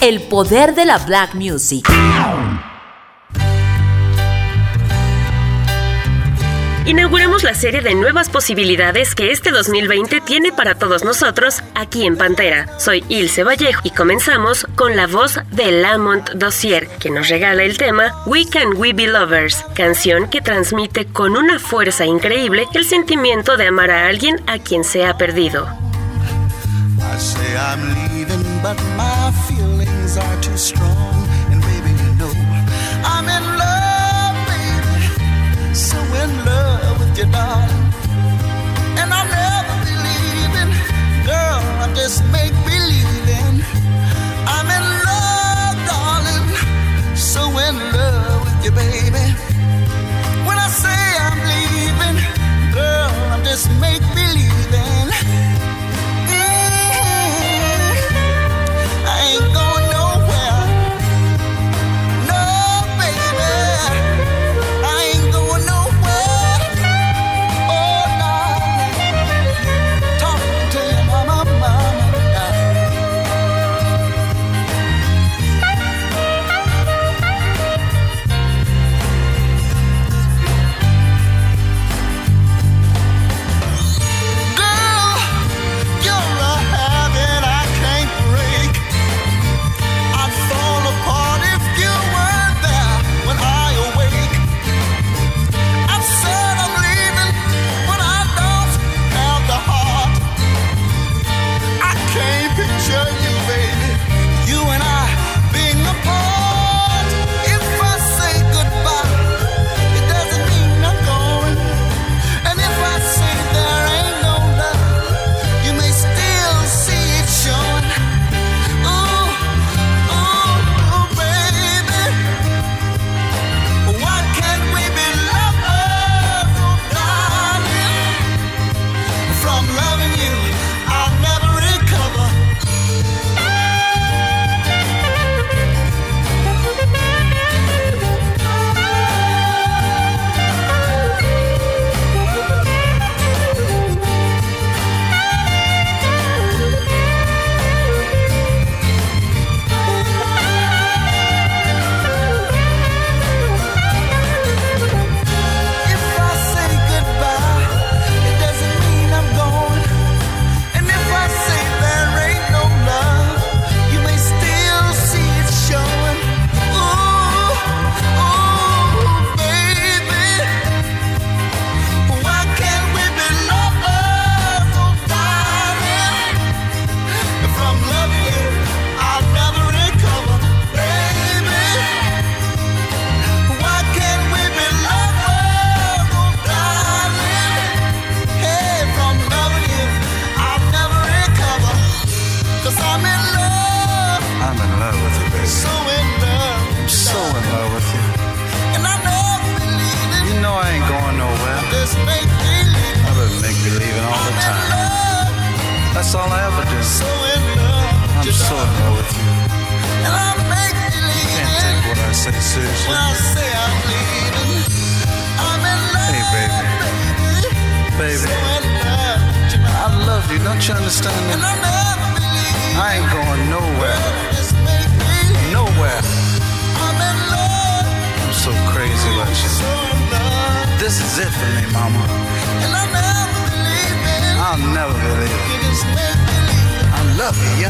el poder de la black music. Inauguramos la serie de nuevas posibilidades que este 2020 tiene para todos nosotros aquí en Pantera. Soy Ilse Vallejo y comenzamos con la voz de Lamont Dossier, que nos regala el tema We Can We Be Lovers, canción que transmite con una fuerza increíble el sentimiento de amar a alguien a quien se ha perdido. I say I'm leaving, but my feelings are too strong. And baby, you know I'm in love, baby. So in love with you, darling. And I'll never be leaving. Girl, I'm just make believing. I'm in love, darling. So in love with you, baby. When I say I'm leaving, girl, I'm just make believing.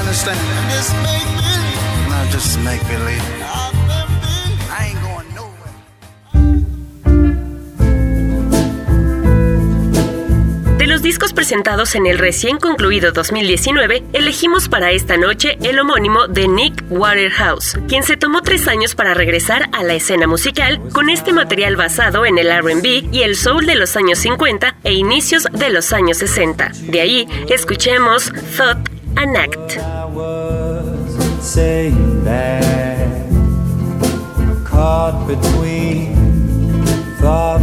Understand? Just make believe. Not just make believe. I'll never believe. I ain't going nowhere. De los discos presentados en el recién concluido 2019, elegimos para esta noche el homónimo de Nick Waterhouse, quien se tomó tres años para regresar a la escena musical con este material basado en el RB y el soul de los años 50 e inicios de los años 60. De ahí, escuchemos Thought and Act. saying that caught between thoughts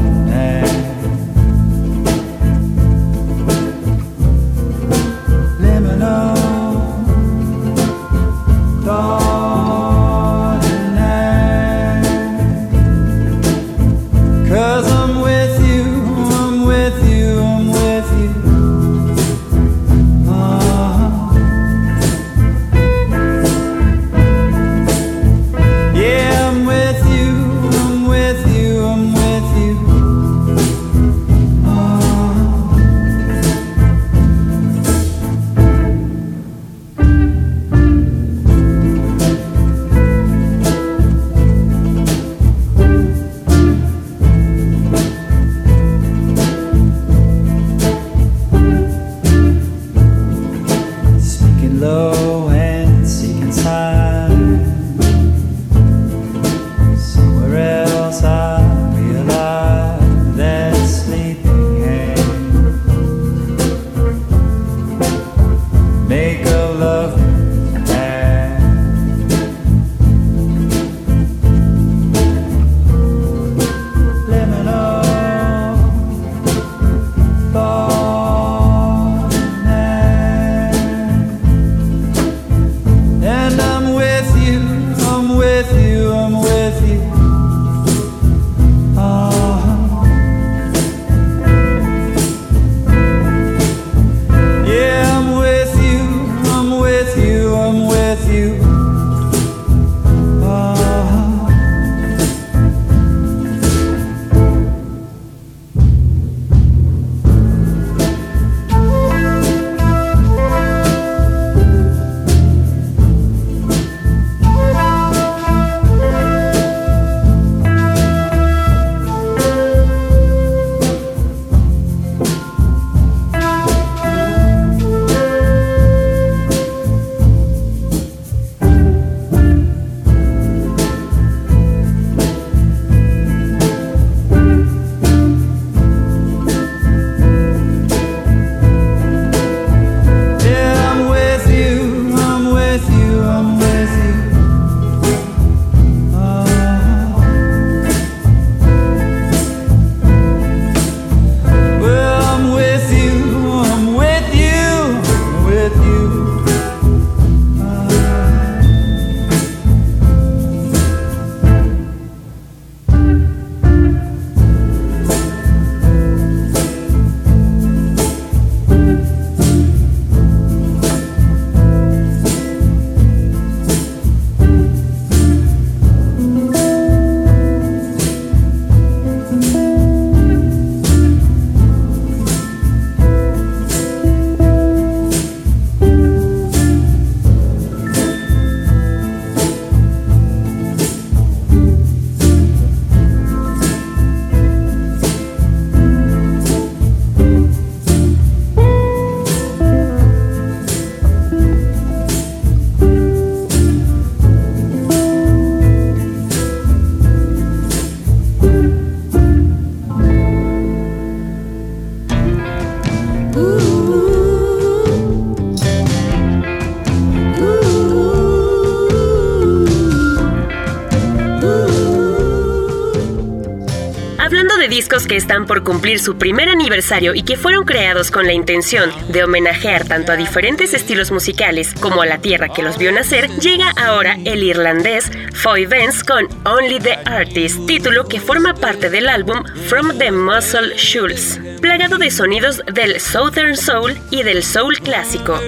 que están por cumplir su primer aniversario y que fueron creados con la intención de homenajear tanto a diferentes estilos musicales como a la tierra que los vio nacer, llega ahora el irlandés Foy Vance con Only the Artist, título que forma parte del álbum From the Muscle Shoals, plagado de sonidos del Southern Soul y del Soul clásico.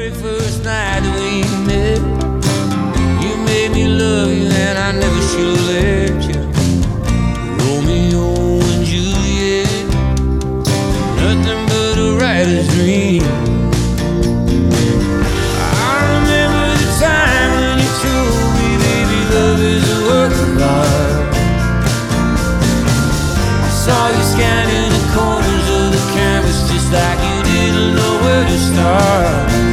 you made me love you and I never should. Dream. I remember the time when you told me, baby, love is a work. I saw you scanning the corners of the canvas just like you didn't know where to start.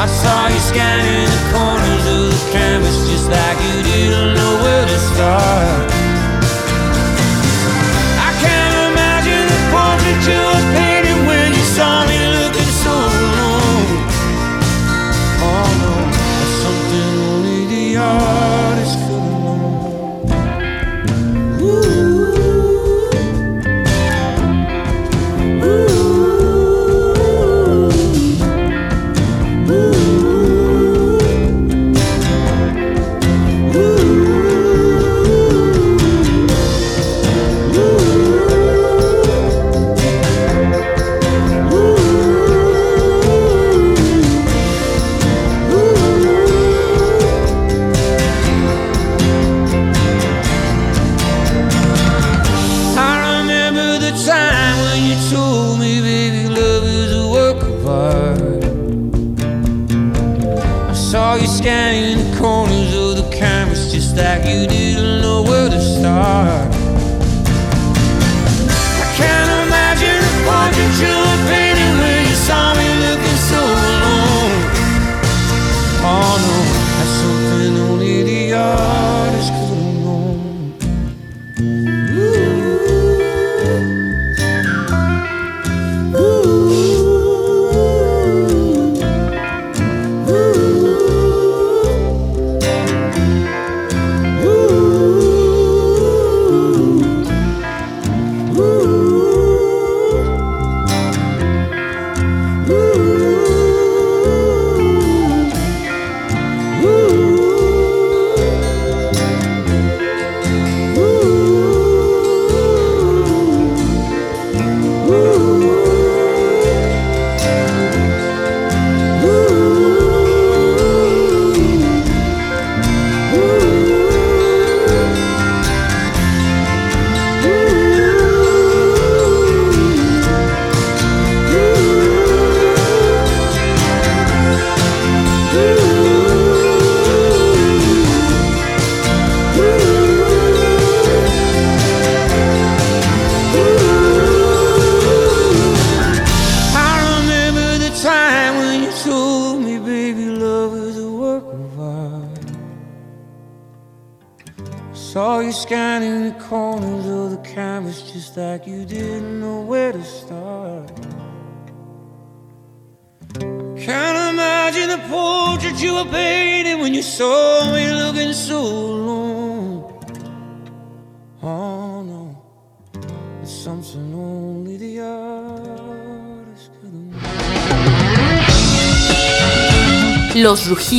I saw you scanning the corners of the canvas just like you didn't know where to start.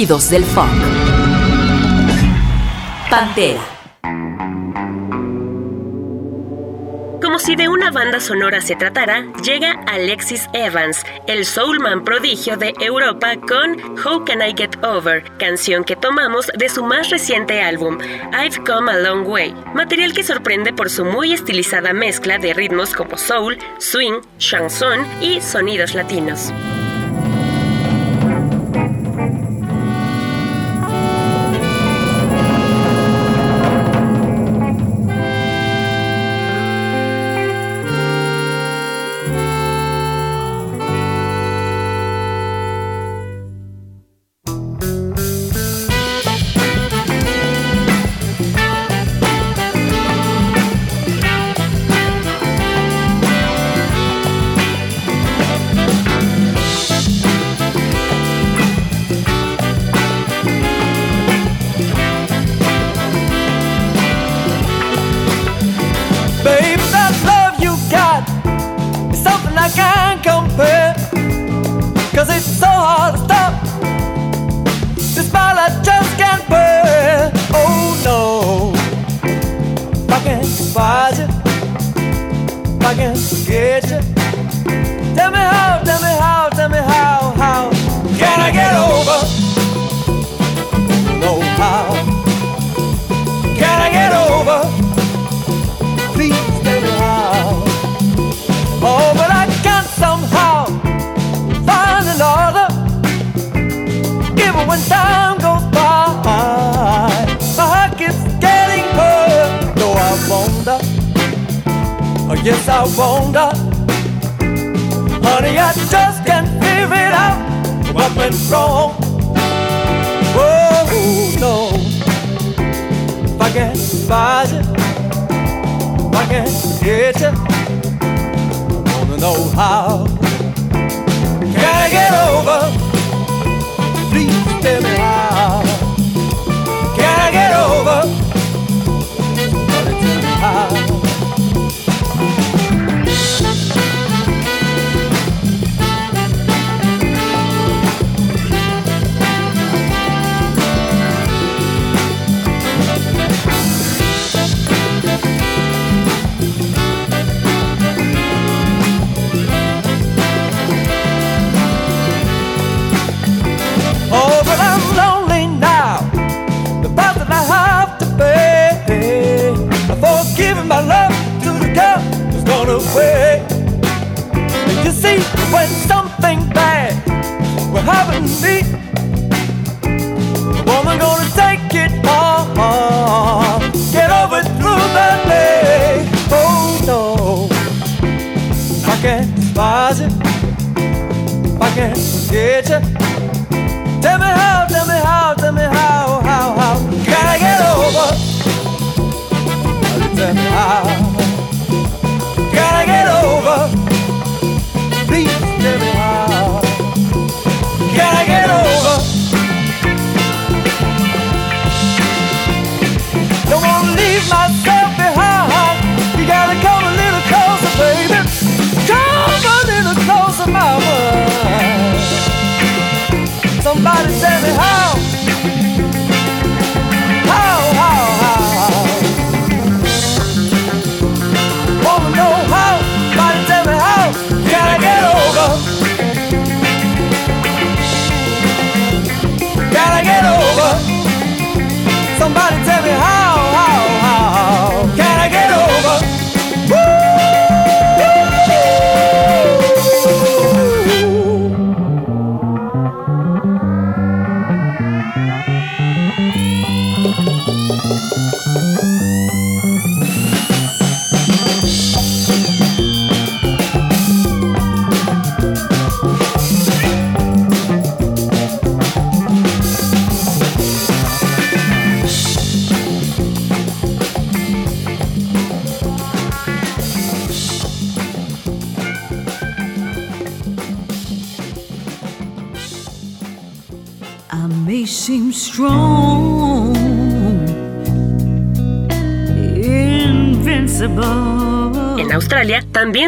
del funk. Pantera. Como si de una banda sonora se tratara, llega Alexis Evans, el soulman prodigio de Europa con How Can I Get Over, canción que tomamos de su más reciente álbum, I've Come a Long Way, material que sorprende por su muy estilizada mezcla de ritmos como soul, swing, chanson y sonidos latinos.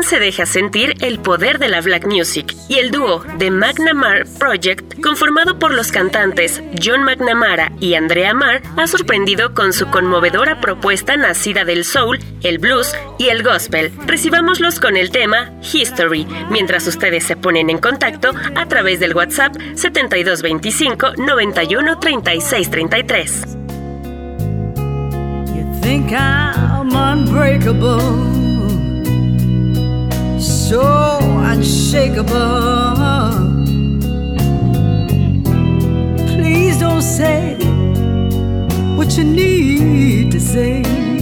se deja sentir el poder de la black music y el dúo The McNamara Project, conformado por los cantantes John McNamara y Andrea Marr, ha sorprendido con su conmovedora propuesta nacida del soul, el blues y el gospel. Recibámoslos con el tema History, mientras ustedes se ponen en contacto a través del WhatsApp 7225 91 36 think I'm unbreakable. so unshakable. Please don't say what you need to say.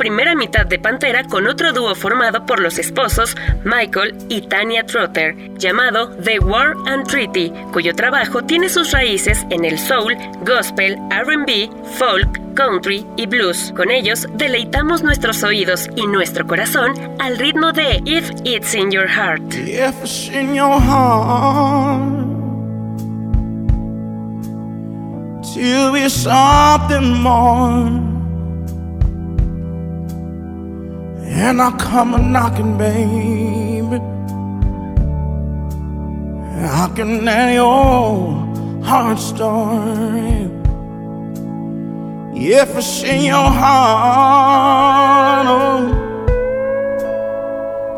Primera mitad de Pantera con otro dúo formado por los esposos Michael y Tanya Trotter, llamado The War and Treaty, cuyo trabajo tiene sus raíces en el soul, gospel, RB, folk, country y blues. Con ellos deleitamos nuestros oídos y nuestro corazón al ritmo de If It's in Your Heart. Something more, and I come a knocking, baby. I can tell your heart story. If it's in your heart, oh,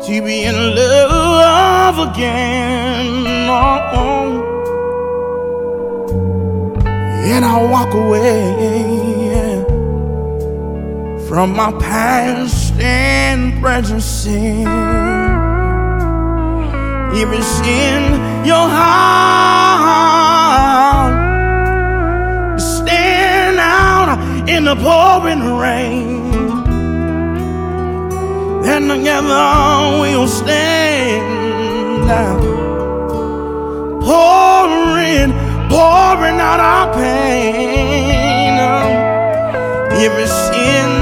to be in love again. Oh, and I walk away from my past and present sin. It's in your heart, stand out in the pouring rain. And together we'll stand out. Pouring, pouring out our pain. If it's in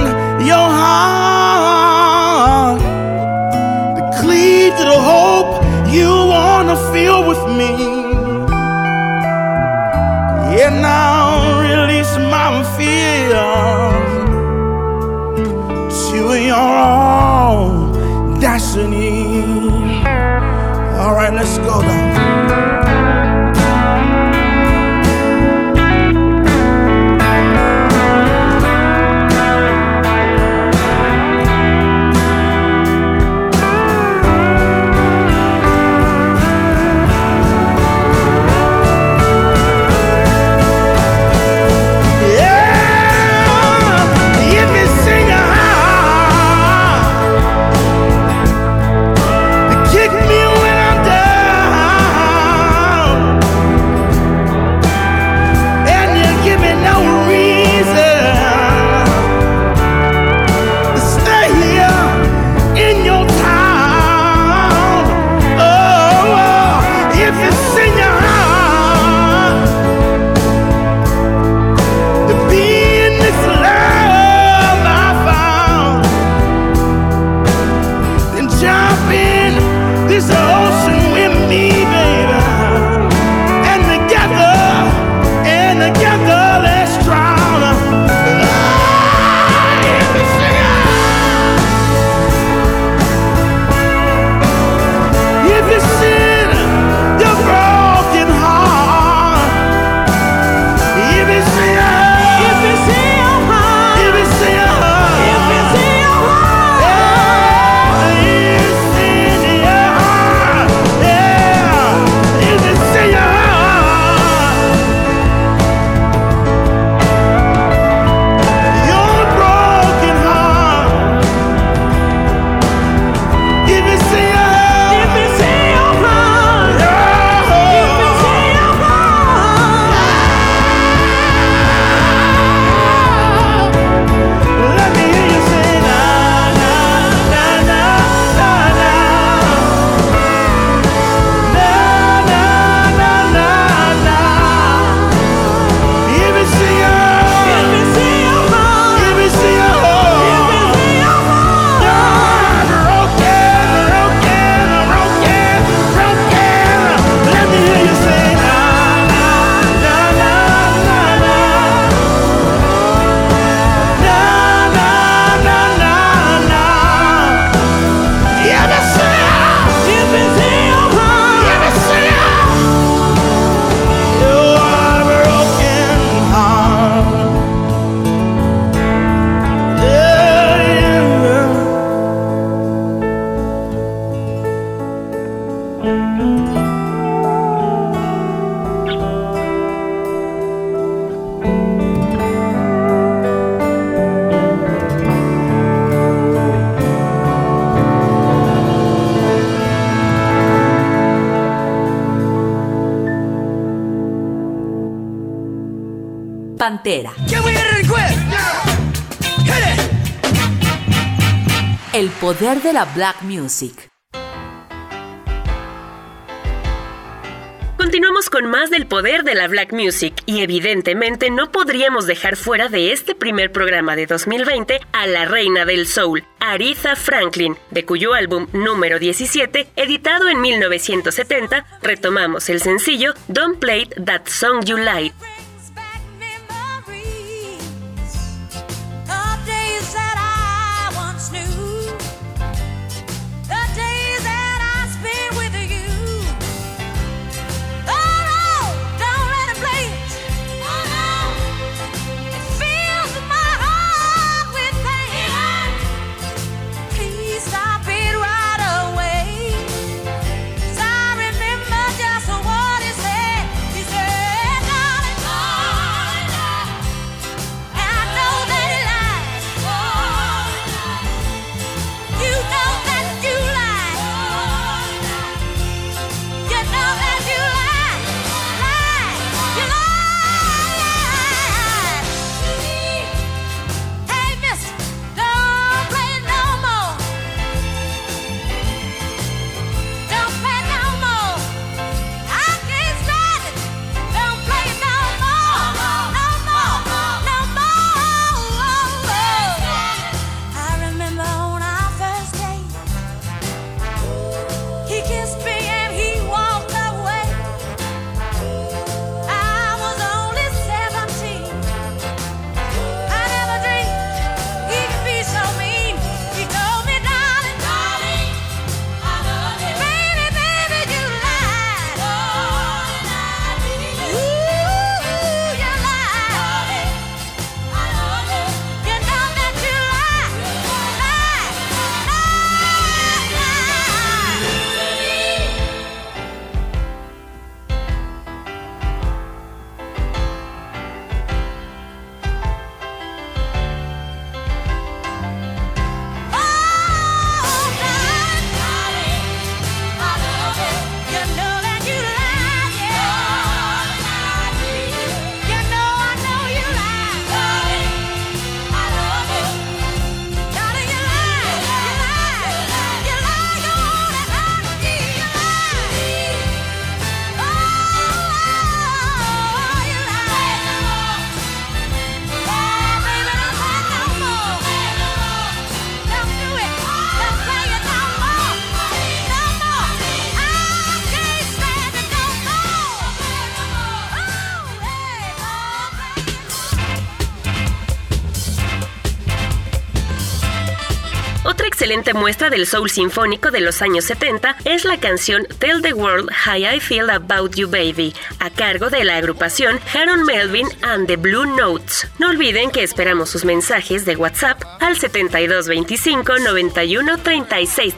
Pantera. El poder de la black music. Continuamos con más del poder de la Black Music y evidentemente no podríamos dejar fuera de este primer programa de 2020 a la reina del soul, Aretha Franklin, de cuyo álbum número 17, editado en 1970, retomamos el sencillo Don't Play That Song You Like, excelente muestra del soul sinfónico de los años 70 es la canción Tell the World How I Feel About You Baby, a cargo de la agrupación Harold Melvin and the Blue Notes. No olviden que esperamos sus mensajes de WhatsApp al 7225 91 36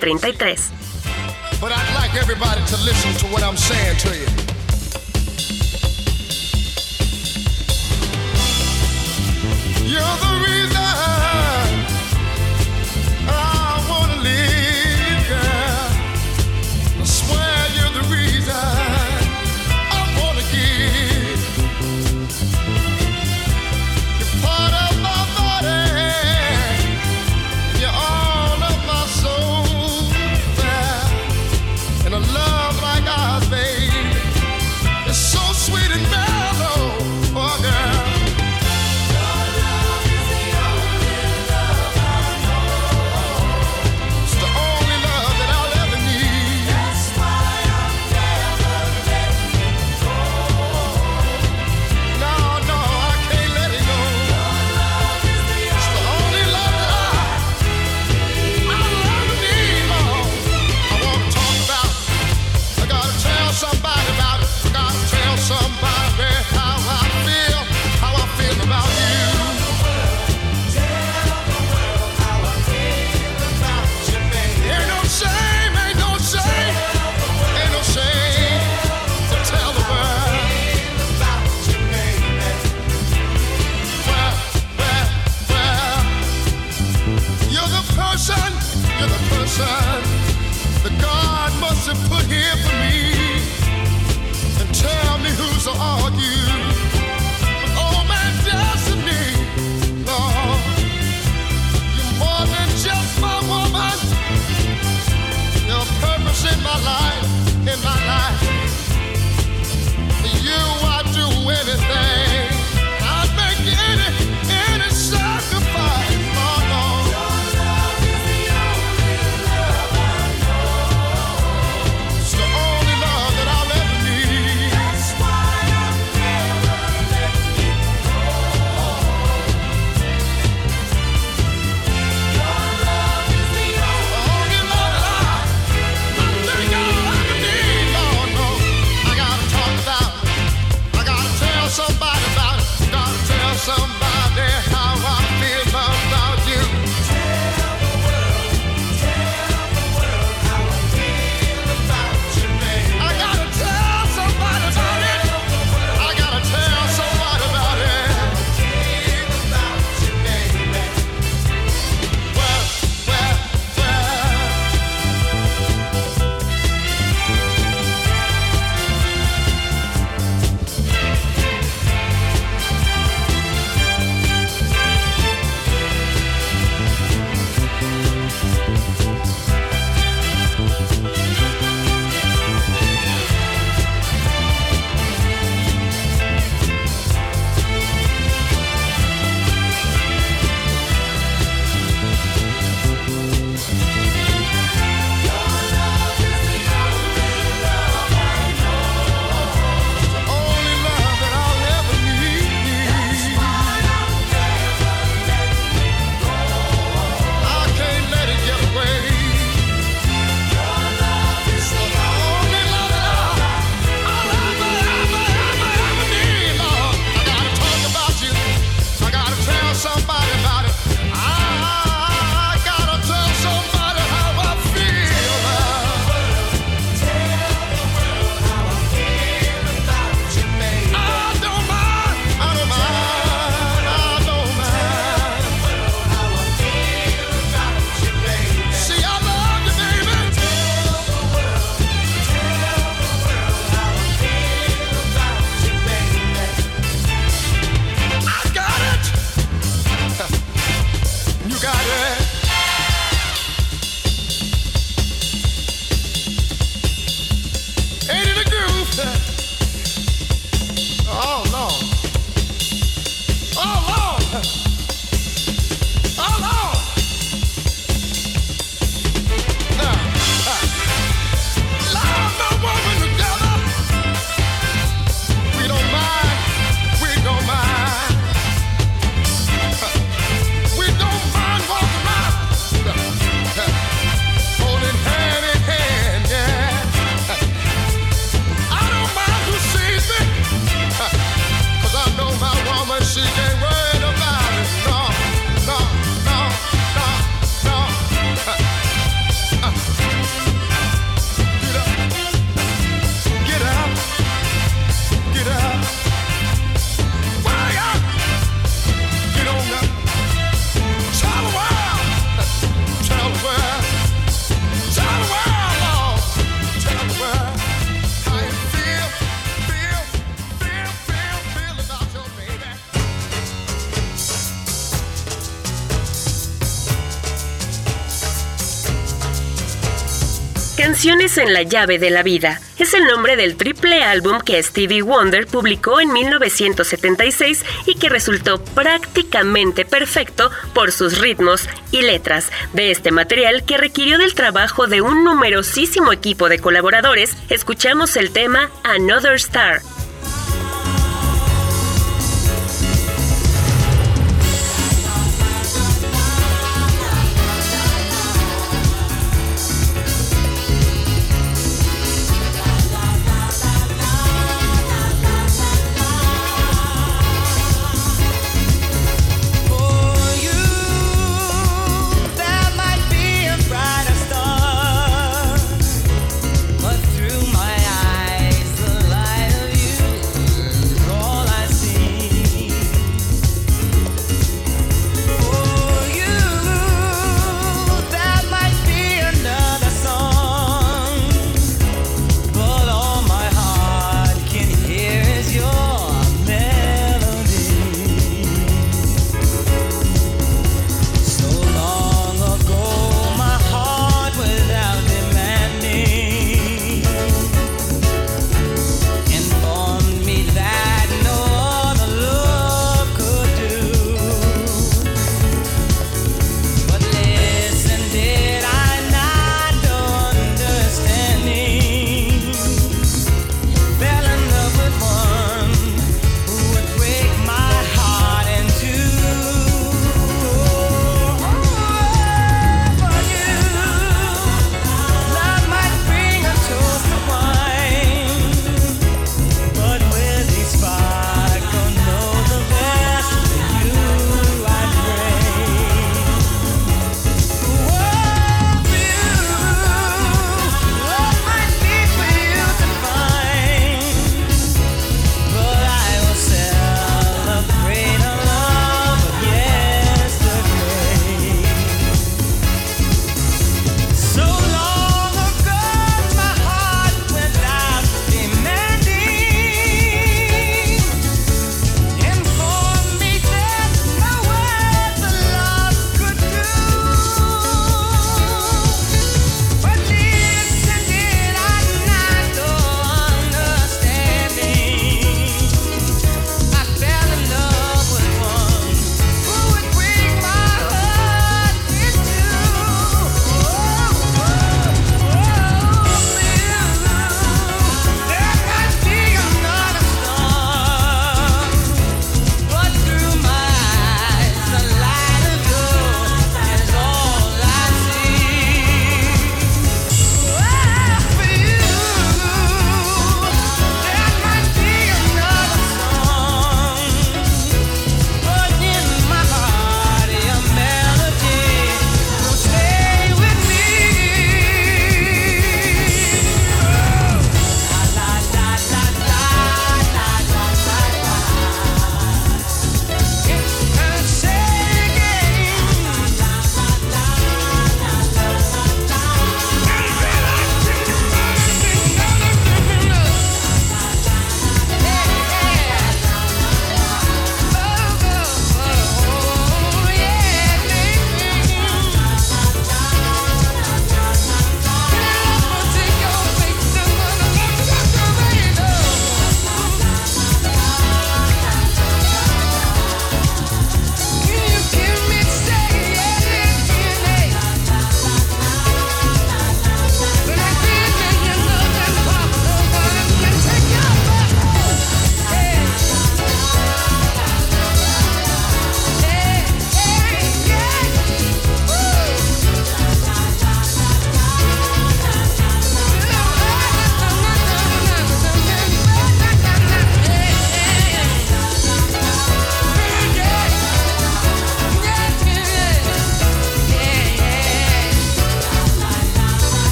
Canciones en la llave de la vida es el nombre del triple álbum que Stevie Wonder publicó en 1976 y que resultó prácticamente perfecto por sus ritmos y letras. De este material que requirió del trabajo de un numerosísimo equipo de colaboradores, escuchamos el tema Another Star.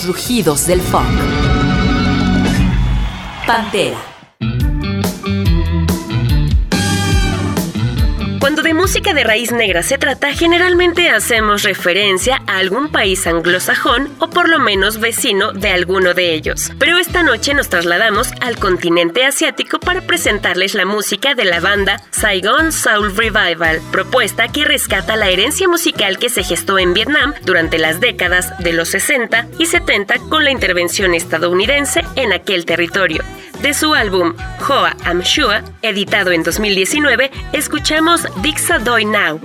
Rugidos del funk. Pantera. Cuando de música de raíz negra se trata, generalmente hacemos referencia a algún país anglosajón o por lo menos vecino de alguno de ellos. Pero esta noche nos trasladamos al continente asiático para presentarles la música de la banda Saigon Soul Revival, propuesta que rescata la herencia musical que se gestó en Vietnam durante las décadas de los 60 y 70 con la intervención estadounidense en aquel territorio. De su álbum Hoa Am Shua, editado en 2019, escuchamos Dixa Doi Now.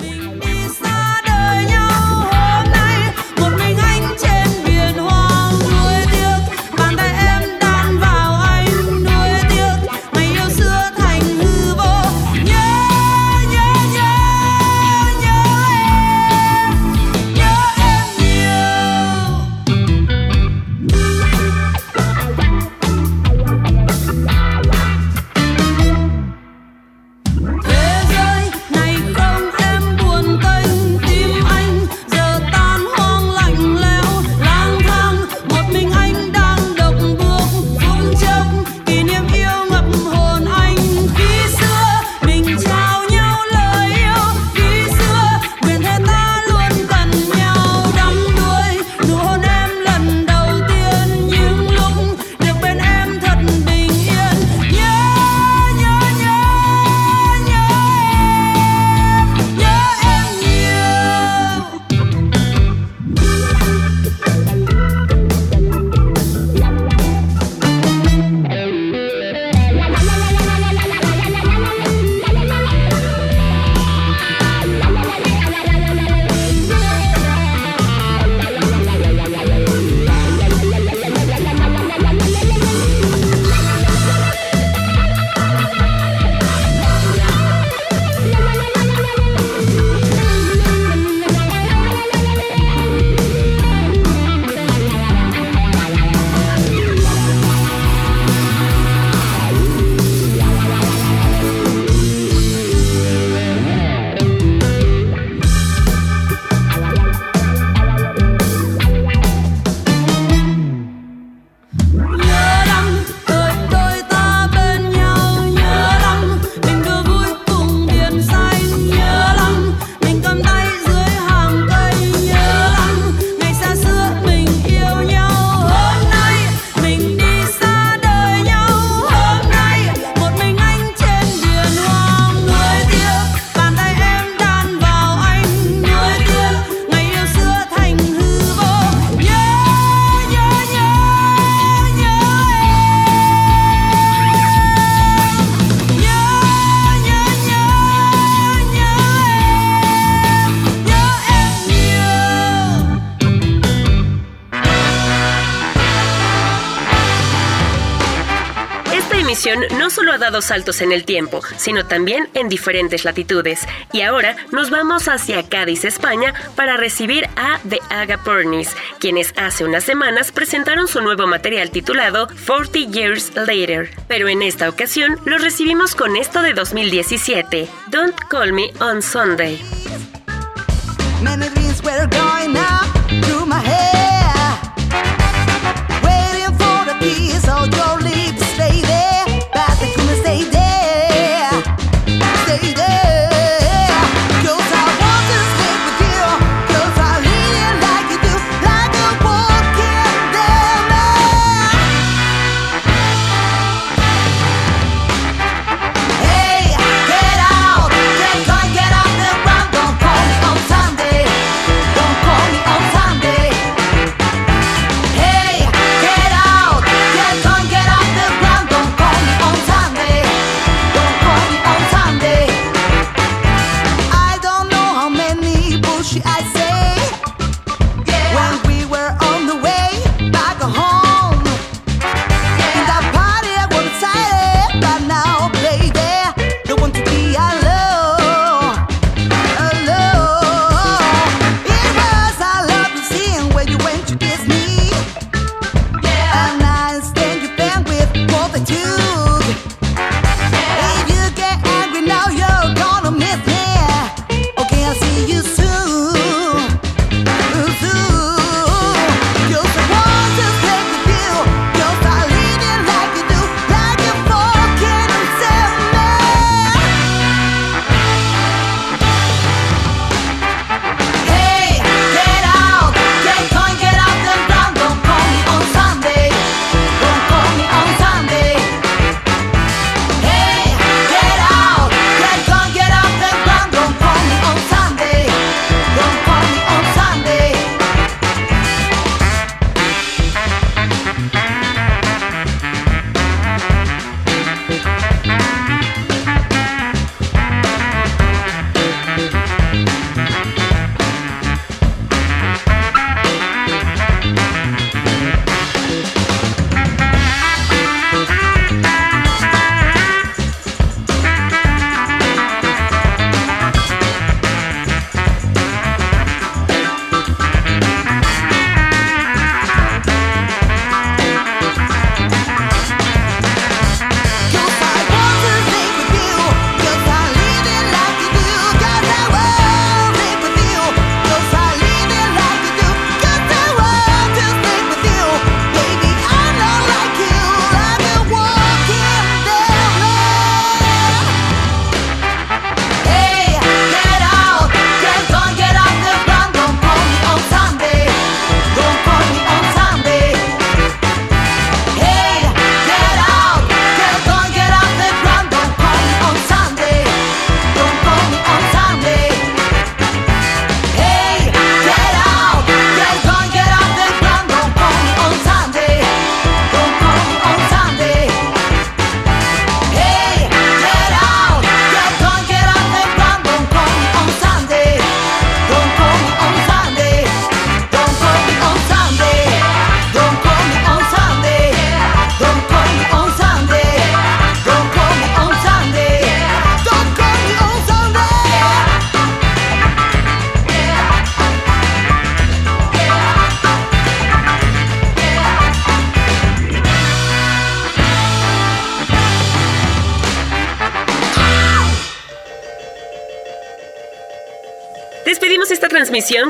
Saltos en el tiempo, sino también en diferentes latitudes. Y ahora nos vamos hacia Cádiz, España, para recibir a The Agapornis, quienes hace unas semanas presentaron su nuevo material titulado 40 Years Later. Pero en esta ocasión los recibimos con esto de 2017, Don't Call Me on Sunday.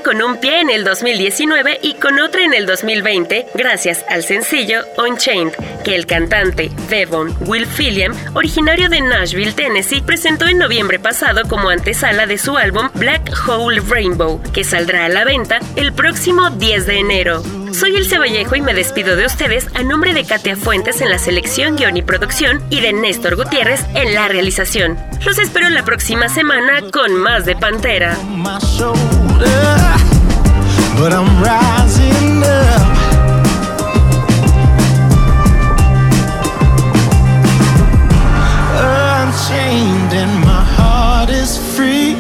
Con un pie en el 2019 y con otro en el 2020, gracias al sencillo Unchained, que el cantante Devon Will William, originario de Nashville, Tennessee, presentó en noviembre pasado como antesala de su álbum Black Hole Rainbow, que saldrá a la venta el próximo 10 de enero. Soy El Vallejo y me despido de ustedes a nombre de Katia Fuentes en la selección, guion y producción y de Néstor Gutiérrez en la realización. Los espero la próxima semana con más de Pantera. But I'm rising up. Unchained and my heart is free.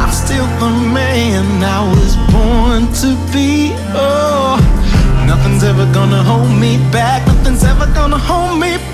I'm still the man I was born to be. Oh, nothing's ever gonna hold me back. Nothing's ever gonna hold me back.